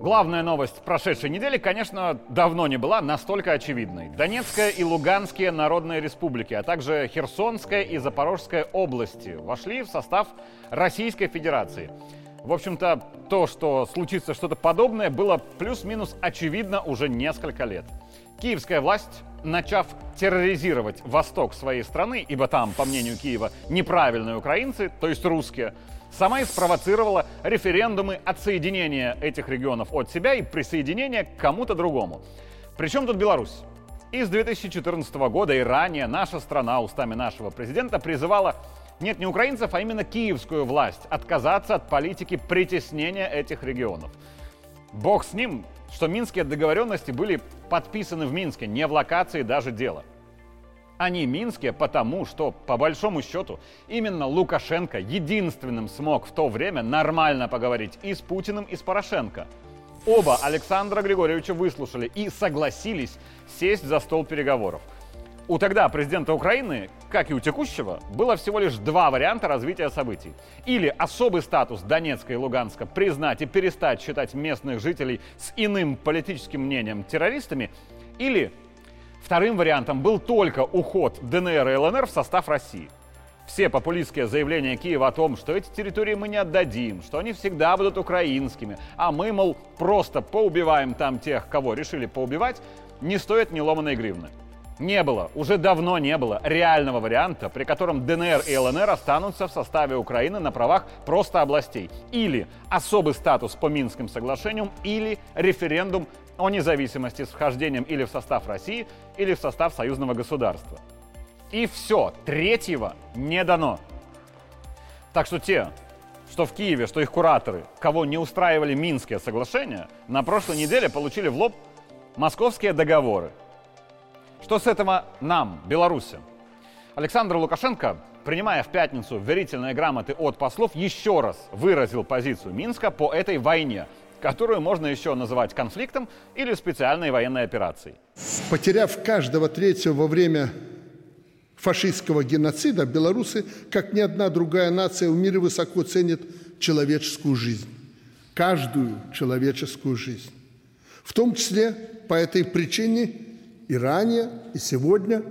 Главная новость прошедшей недели, конечно, давно не была настолько очевидной. Донецкая и Луганские народные республики, а также Херсонская и Запорожская области вошли в состав Российской Федерации. В общем-то, то, что случится что-то подобное, было плюс-минус очевидно уже несколько лет. Киевская власть, начав терроризировать восток своей страны, ибо там, по мнению Киева, неправильные украинцы, то есть русские, сама и спровоцировала референдумы отсоединения этих регионов от себя и присоединения к кому-то другому. Причем тут Беларусь? И с 2014 года и ранее наша страна устами нашего президента призывала нет, не украинцев, а именно киевскую власть отказаться от политики притеснения этих регионов. Бог с ним, что минские договоренности были подписаны в Минске, не в локации даже дела – они минские, потому что, по большому счету, именно Лукашенко единственным смог в то время нормально поговорить и с Путиным, и с Порошенко. Оба Александра Григорьевича выслушали и согласились сесть за стол переговоров. У тогда президента Украины, как и у текущего, было всего лишь два варианта развития событий. Или особый статус Донецка и Луганска признать и перестать считать местных жителей с иным политическим мнением террористами, или Вторым вариантом был только уход ДНР и ЛНР в состав России. Все популистские заявления Киева о том, что эти территории мы не отдадим, что они всегда будут украинскими, а мы, мол, просто поубиваем там тех, кого решили поубивать, не стоят ни ломаной гривны. Не было, уже давно не было реального варианта, при котором ДНР и ЛНР останутся в составе Украины на правах просто областей. Или особый статус по Минским соглашениям, или референдум о независимости с вхождением или в состав России, или в состав союзного государства. И все, третьего не дано. Так что те, что в Киеве, что их кураторы, кого не устраивали Минские соглашения, на прошлой неделе получили в лоб московские договоры. Что с этого нам, Беларуси? Александр Лукашенко, принимая в пятницу верительные грамоты от послов, еще раз выразил позицию Минска по этой войне, которую можно еще называть конфликтом или специальной военной операцией. Потеряв каждого третьего во время фашистского геноцида, белорусы, как ни одна другая нация в мире, высоко ценят человеческую жизнь. Каждую человеческую жизнь. В том числе по этой причине и ранее, и сегодня,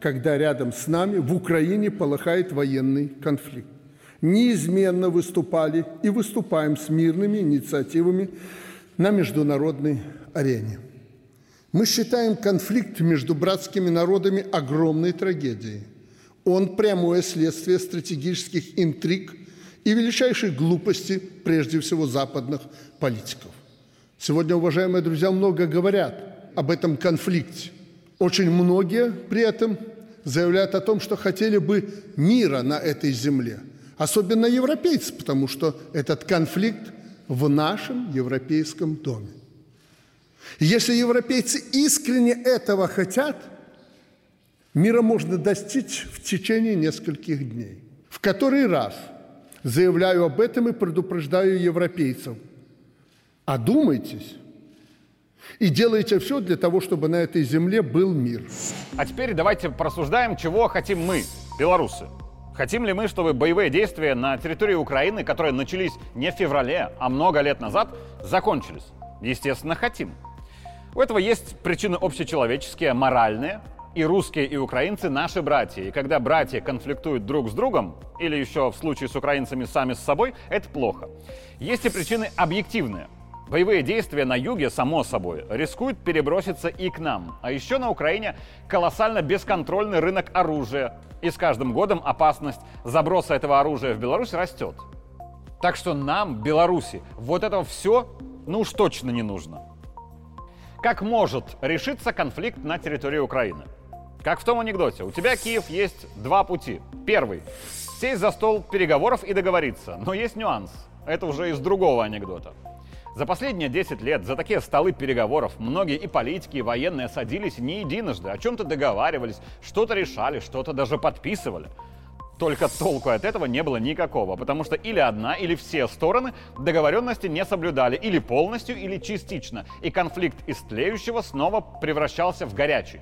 когда рядом с нами в Украине полыхает военный конфликт неизменно выступали и выступаем с мирными инициативами на международной арене. Мы считаем конфликт между братскими народами огромной трагедией. Он прямое следствие стратегических интриг и величайшей глупости, прежде всего, западных политиков. Сегодня, уважаемые друзья, много говорят об этом конфликте. Очень многие при этом заявляют о том, что хотели бы мира на этой земле – особенно европейцы, потому что этот конфликт в нашем европейском доме. Если европейцы искренне этого хотят, мира можно достичь в течение нескольких дней. В который раз заявляю об этом и предупреждаю европейцев. Одумайтесь и делайте все для того, чтобы на этой земле был мир. А теперь давайте просуждаем, чего хотим мы, белорусы. Хотим ли мы, чтобы боевые действия на территории Украины, которые начались не в феврале, а много лет назад, закончились? Естественно, хотим. У этого есть причины общечеловеческие, моральные. И русские, и украинцы наши братья. И когда братья конфликтуют друг с другом, или еще в случае с украинцами сами с собой, это плохо. Есть и причины объективные. Боевые действия на юге, само собой, рискуют переброситься и к нам. А еще на Украине колоссально бесконтрольный рынок оружия. И с каждым годом опасность заброса этого оружия в Беларусь растет. Так что нам, Беларуси, вот этого все, ну уж точно не нужно. Как может решиться конфликт на территории Украины? Как в том анекдоте. У тебя, Киев, есть два пути. Первый – сесть за стол переговоров и договориться. Но есть нюанс. Это уже из другого анекдота. За последние 10 лет за такие столы переговоров многие и политики, и военные садились не единожды, о чем-то договаривались, что-то решали, что-то даже подписывали. Только толку от этого не было никакого, потому что или одна, или все стороны договоренности не соблюдали, или полностью, или частично, и конфликт из тлеющего снова превращался в горячий.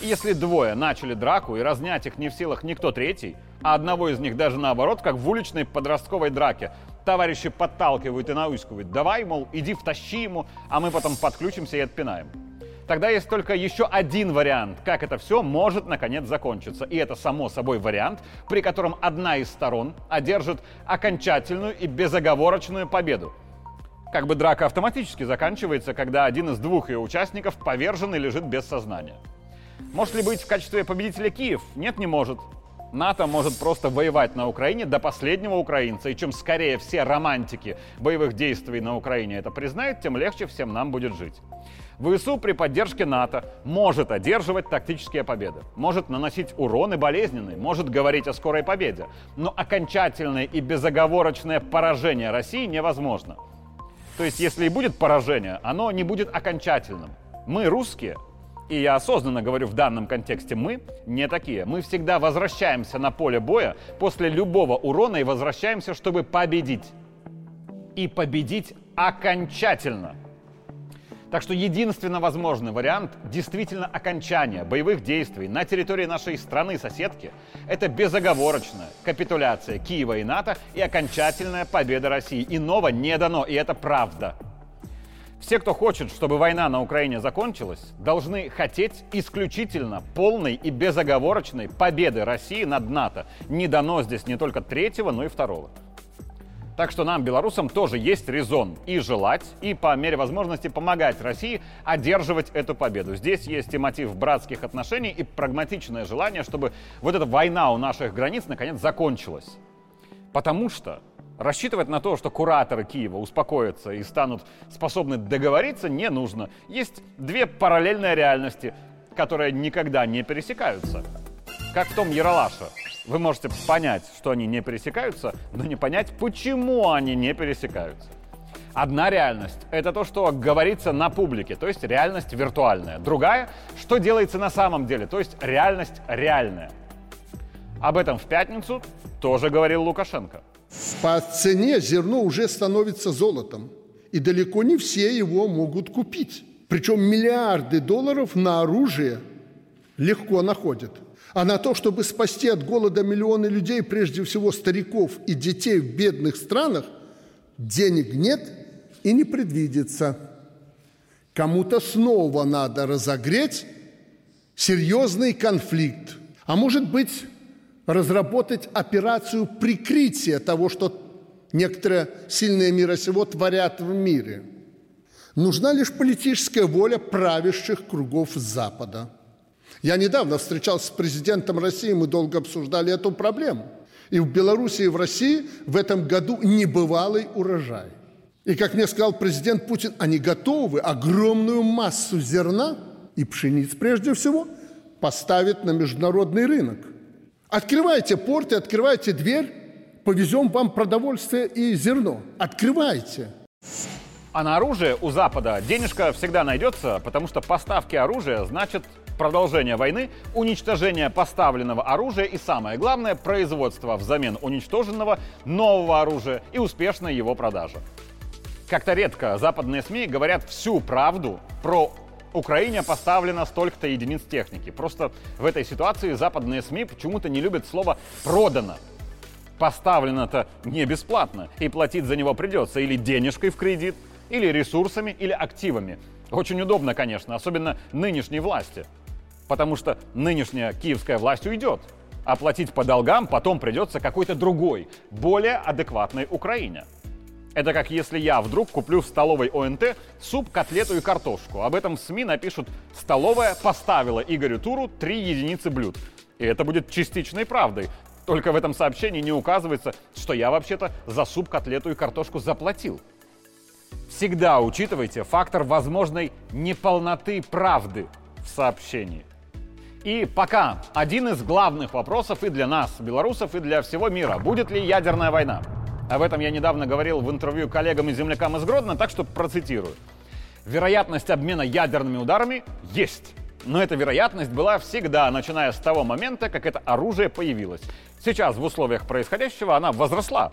И если двое начали драку, и разнять их не в силах никто третий, а одного из них даже наоборот, как в уличной подростковой драке, товарищи подталкивают и наускивают, давай, мол, иди втащи ему, а мы потом подключимся и отпинаем тогда есть только еще один вариант, как это все может наконец закончиться. И это само собой вариант, при котором одна из сторон одержит окончательную и безоговорочную победу. Как бы драка автоматически заканчивается, когда один из двух ее участников повержен и лежит без сознания. Может ли быть в качестве победителя Киев? Нет, не может. НАТО может просто воевать на Украине до последнего украинца, и чем скорее все романтики боевых действий на Украине это признают, тем легче всем нам будет жить. ВСУ при поддержке НАТО может одерживать тактические победы, может наносить урон и болезненный, может говорить о скорой победе, но окончательное и безоговорочное поражение России невозможно. То есть, если и будет поражение, оно не будет окончательным. Мы, русские, и я осознанно говорю в данном контексте мы, не такие. Мы всегда возвращаемся на поле боя после любого урона и возвращаемся, чтобы победить. И победить окончательно. Так что единственно возможный вариант действительно окончания боевых действий на территории нашей страны-соседки – это безоговорочная капитуляция Киева и НАТО и окончательная победа России. Иного не дано, и это правда. Все, кто хочет, чтобы война на Украине закончилась, должны хотеть исключительно полной и безоговорочной победы России над НАТО. Не дано здесь не только третьего, но и второго. Так что нам, белорусам, тоже есть резон и желать, и по мере возможности помогать России одерживать эту победу. Здесь есть и мотив братских отношений, и прагматичное желание, чтобы вот эта война у наших границ наконец закончилась. Потому что рассчитывать на то, что кураторы Киева успокоятся и станут способны договориться, не нужно. Есть две параллельные реальности, которые никогда не пересекаются. Как в том Яралаше. Вы можете понять, что они не пересекаются, но не понять, почему они не пересекаются. Одна реальность — это то, что говорится на публике, то есть реальность виртуальная. Другая — что делается на самом деле, то есть реальность реальная. Об этом в пятницу тоже говорил Лукашенко. По цене зерно уже становится золотом, и далеко не все его могут купить. Причем миллиарды долларов на оружие легко находят – а на то, чтобы спасти от голода миллионы людей, прежде всего стариков и детей в бедных странах, денег нет и не предвидится. Кому-то снова надо разогреть серьезный конфликт, а может быть разработать операцию прикрытия того, что некоторые сильные мира сего творят в мире. Нужна лишь политическая воля правящих кругов Запада – я недавно встречался с президентом России, мы долго обсуждали эту проблему. И в Беларуси, и в России в этом году небывалый урожай. И, как мне сказал президент Путин, они готовы огромную массу зерна и пшениц, прежде всего, поставить на международный рынок. Открывайте порты, открывайте дверь, повезем вам продовольствие и зерно. Открывайте. А на оружие у Запада денежка всегда найдется, потому что поставки оружия значит продолжение войны, уничтожение поставленного оружия и, самое главное, производство взамен уничтоженного нового оружия и успешная его продажа. Как-то редко западные СМИ говорят всю правду про Украине поставлено столько-то единиц техники. Просто в этой ситуации западные СМИ почему-то не любят слово «продано». Поставлено-то не бесплатно, и платить за него придется или денежкой в кредит, или ресурсами, или активами. Очень удобно, конечно, особенно нынешней власти – потому что нынешняя киевская власть уйдет. А платить по долгам потом придется какой-то другой, более адекватной Украине. Это как если я вдруг куплю в столовой ОНТ суп, котлету и картошку. Об этом в СМИ напишут «Столовая поставила Игорю Туру три единицы блюд». И это будет частичной правдой. Только в этом сообщении не указывается, что я вообще-то за суп, котлету и картошку заплатил. Всегда учитывайте фактор возможной неполноты правды в сообщении. И пока один из главных вопросов и для нас, белорусов, и для всего мира. Будет ли ядерная война? Об этом я недавно говорил в интервью коллегам и землякам из Гродно, так что процитирую. Вероятность обмена ядерными ударами есть. Но эта вероятность была всегда, начиная с того момента, как это оружие появилось. Сейчас в условиях происходящего она возросла.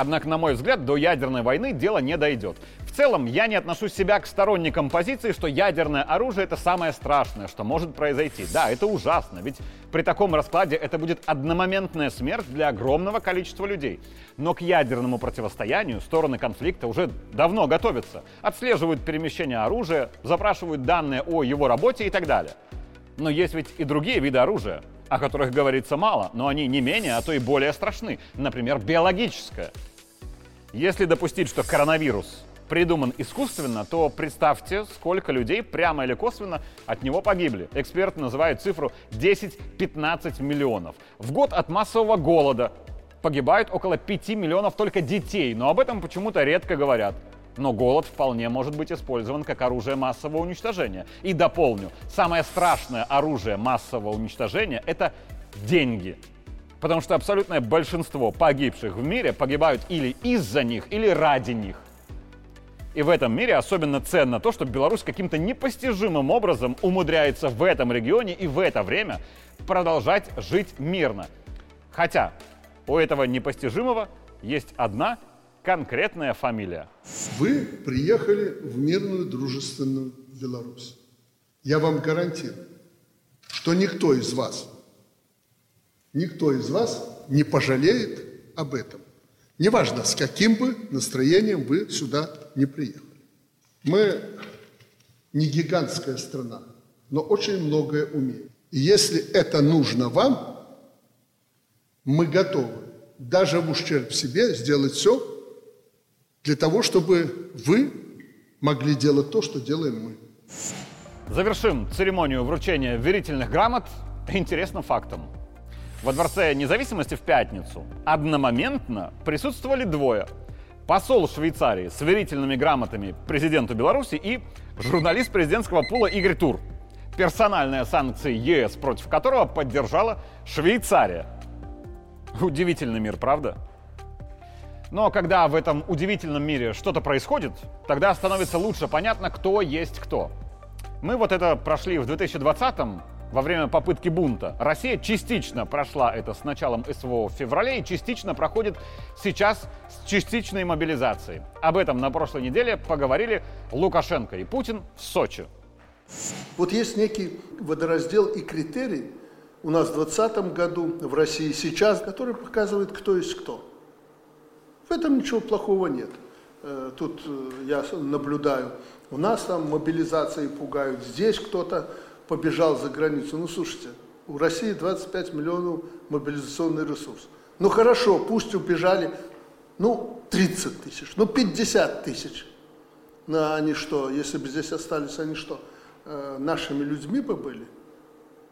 Однако, на мой взгляд, до ядерной войны дело не дойдет. В целом, я не отношу себя к сторонникам позиции, что ядерное оружие это самое страшное, что может произойти. Да, это ужасно, ведь при таком раскладе это будет одномоментная смерть для огромного количества людей. Но к ядерному противостоянию стороны конфликта уже давно готовятся. Отслеживают перемещение оружия, запрашивают данные о его работе и так далее. Но есть ведь и другие виды оружия, о которых говорится мало, но они не менее, а то и более страшны. Например, биологическое. Если допустить, что коронавирус придуман искусственно, то представьте, сколько людей прямо или косвенно от него погибли. Эксперты называют цифру 10-15 миллионов. В год от массового голода погибают около 5 миллионов только детей, но об этом почему-то редко говорят. Но голод вполне может быть использован как оружие массового уничтожения. И дополню, самое страшное оружие массового уничтожения – это деньги. Потому что абсолютное большинство погибших в мире погибают или из-за них, или ради них. И в этом мире особенно ценно то, что Беларусь каким-то непостижимым образом умудряется в этом регионе и в это время продолжать жить мирно. Хотя у этого непостижимого есть одна конкретная фамилия. Вы приехали в мирную дружественную Беларусь. Я вам гарантирую, что никто из вас, никто из вас не пожалеет об этом. Неважно, с каким бы настроением вы сюда не приехали. Мы не гигантская страна, но очень многое умеем. И если это нужно вам, мы готовы даже в ущерб себе сделать все для того, чтобы вы могли делать то, что делаем мы. Завершим церемонию вручения верительных грамот интересным фактом. Во Дворце независимости в пятницу одномоментно присутствовали двое. Посол Швейцарии с верительными грамотами президенту Беларуси и журналист президентского пула Игорь Тур. Персональные санкции ЕС, против которого поддержала Швейцария. Удивительный мир, правда? Но когда в этом удивительном мире что-то происходит, тогда становится лучше понятно, кто есть кто. Мы вот это прошли в 2020-м, во время попытки бунта. Россия частично прошла это с началом СВО в феврале и частично проходит сейчас с частичной мобилизацией. Об этом на прошлой неделе поговорили Лукашенко и Путин в Сочи. Вот есть некий водораздел и критерий у нас в 2020 году в России сейчас, который показывает, кто есть кто. В этом ничего плохого нет. Э, тут э, я наблюдаю, у нас там мобилизации пугают, здесь кто-то побежал за границу. Ну, слушайте, у России 25 миллионов мобилизационный ресурс. Ну, хорошо, пусть убежали, ну, 30 тысяч, ну, 50 тысяч. Но они что, если бы здесь остались, они что, э, нашими людьми бы были?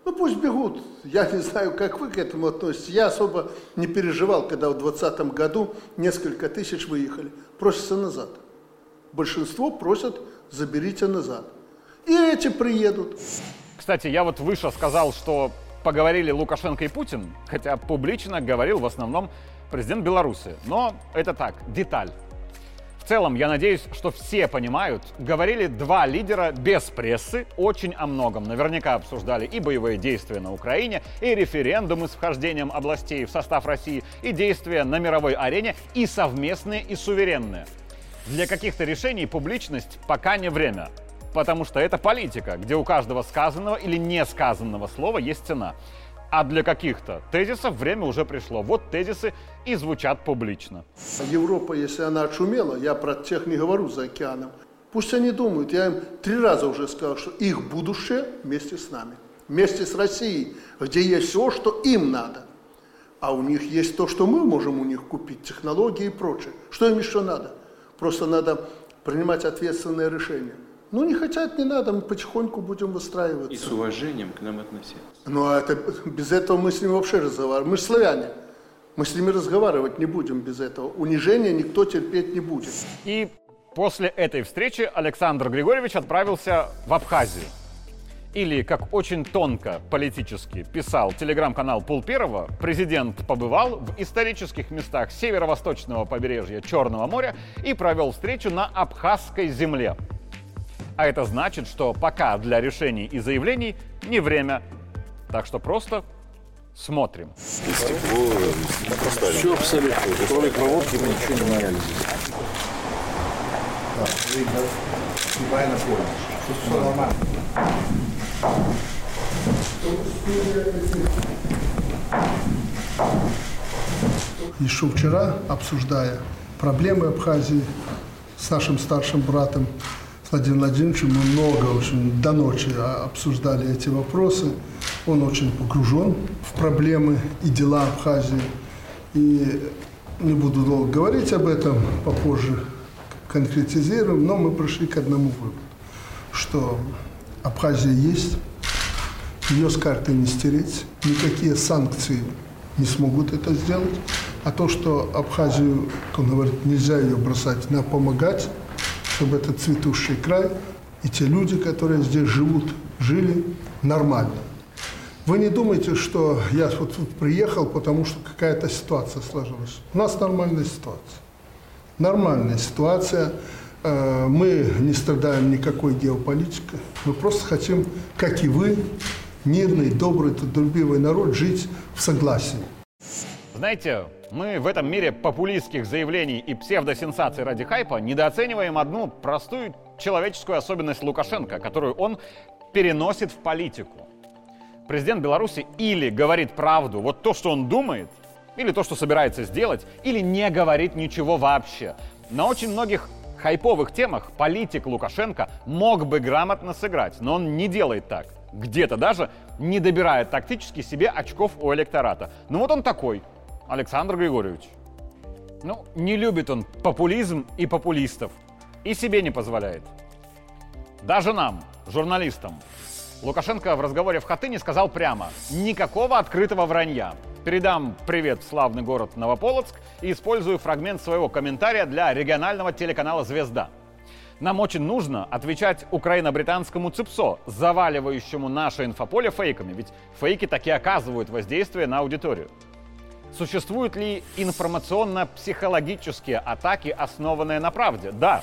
Ну пусть бегут. Я не знаю, как вы к этому относитесь. Я особо не переживал, когда в 2020 году несколько тысяч выехали. Просятся назад. Большинство просят, заберите назад. И эти приедут. Кстати, я вот выше сказал, что поговорили Лукашенко и Путин, хотя публично говорил в основном президент Беларуси. Но это так, деталь целом, я надеюсь, что все понимают, говорили два лидера без прессы очень о многом. Наверняка обсуждали и боевые действия на Украине, и референдумы с вхождением областей в состав России, и действия на мировой арене, и совместные, и суверенные. Для каких-то решений публичность пока не время. Потому что это политика, где у каждого сказанного или несказанного слова есть цена. А для каких-то тезисов время уже пришло. Вот тезисы и звучат публично. Европа, если она отшумела, я про тех не говорю за океаном, пусть они думают, я им три раза уже сказал, что их будущее вместе с нами, вместе с Россией, где есть все, что им надо. А у них есть то, что мы можем у них купить, технологии и прочее. Что им еще надо? Просто надо принимать ответственные решения. Ну, не хотят, не надо, мы потихоньку будем выстраиваться. И с уважением к нам относиться. Ну, а это, без этого мы с ними вообще разговариваем. Мы же славяне. Мы с ними разговаривать не будем без этого. Унижения никто терпеть не будет. И после этой встречи Александр Григорьевич отправился в Абхазию. Или, как очень тонко политически писал телеграм-канал Пул Первого, президент побывал в исторических местах северо-восточного побережья Черного моря и провел встречу на Абхазской земле. А это значит, что пока для решений и заявлений не время. Так что просто смотрим. стекло. Все абсолютно. Кроме проводки мы ничего не меняли здесь. Еще вчера, обсуждая проблемы Абхазии с нашим старшим братом Владимиром Владимировичем, мы много, очень до ночи обсуждали эти вопросы. Он очень погружен в проблемы и дела Абхазии. И не буду долго говорить об этом, попозже конкретизируем, но мы пришли к одному выводу, что Абхазия есть, ее с карты не стереть, никакие санкции не смогут это сделать. А то, что Абхазию, как он говорит, нельзя ее бросать, надо помогать, чтобы этот цветущий край и те люди, которые здесь живут, жили нормально. Вы не думайте, что я вот приехал, потому что какая-то ситуация сложилась. У нас нормальная ситуация. Нормальная ситуация. Э, Мы не страдаем никакой геополитикой. Мы просто хотим, как и вы, мирный, добрый, трудолюбивый народ, жить в согласии. Знаете, мы в этом мире популистских заявлений и псевдосенсаций ради хайпа недооцениваем одну простую человеческую особенность Лукашенко, которую он переносит в политику. Президент Беларуси или говорит правду, вот то, что он думает, или то, что собирается сделать, или не говорит ничего вообще. На очень многих хайповых темах политик Лукашенко мог бы грамотно сыграть, но он не делает так. Где-то даже не добирает тактически себе очков у электората. Ну вот он такой, Александр Григорьевич. Ну, не любит он популизм и популистов. И себе не позволяет. Даже нам, журналистам. Лукашенко в разговоре в Хатыне сказал прямо, никакого открытого вранья. Передам привет в славный город Новополоцк и использую фрагмент своего комментария для регионального телеканала «Звезда». Нам очень нужно отвечать украино-британскому ЦИПСО, заваливающему наше инфополе фейками, ведь фейки таки оказывают воздействие на аудиторию. Существуют ли информационно-психологические атаки, основанные на правде? Да.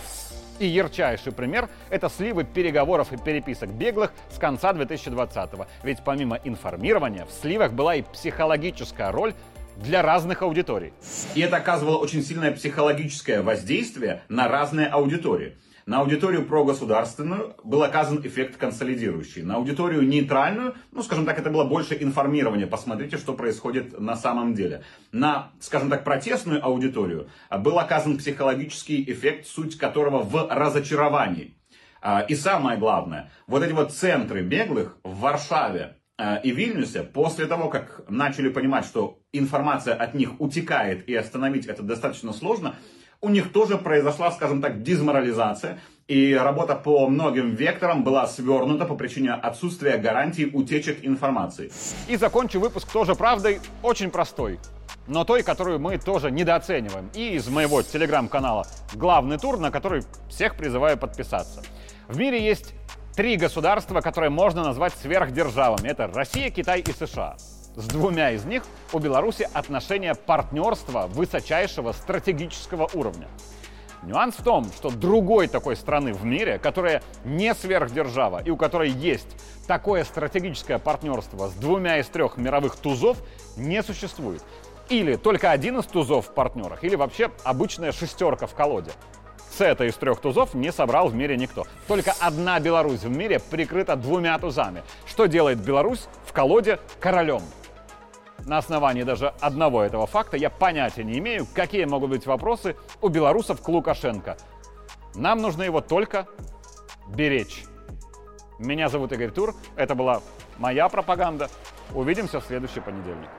И ярчайший пример – это сливы переговоров и переписок беглых с конца 2020-го. Ведь помимо информирования в сливах была и психологическая роль для разных аудиторий. И это оказывало очень сильное психологическое воздействие на разные аудитории. На аудиторию прогосударственную был оказан эффект консолидирующий. На аудиторию нейтральную, ну, скажем так, это было больше информирования. Посмотрите, что происходит на самом деле. На, скажем так, протестную аудиторию был оказан психологический эффект, суть которого в разочаровании. А, И самое главное, вот эти вот центры беглых в Варшаве э, и Вильнюсе, после того, как начали понимать, что информация от них утекает и остановить это достаточно сложно, у них тоже произошла, скажем так, дезморализация, и работа по многим векторам была свернута по причине отсутствия гарантий утечек информации. И закончу выпуск тоже правдой, очень простой, но той, которую мы тоже недооцениваем. И из моего телеграм-канала «Главный тур», на который всех призываю подписаться. В мире есть три государства, которые можно назвать сверхдержавами. Это Россия, Китай и США. С двумя из них у Беларуси отношения партнерства высочайшего стратегического уровня. Нюанс в том, что другой такой страны в мире, которая не сверхдержава и у которой есть такое стратегическое партнерство с двумя из трех мировых тузов, не существует. Или только один из тузов в партнерах, или вообще обычная шестерка в колоде. Сета из трех тузов не собрал в мире никто. Только одна Беларусь в мире прикрыта двумя тузами. Что делает Беларусь в колоде королем? На основании даже одного этого факта я понятия не имею, какие могут быть вопросы у белорусов к Лукашенко. Нам нужно его только беречь. Меня зовут Игорь Тур, это была моя пропаганда. Увидимся в следующий понедельник.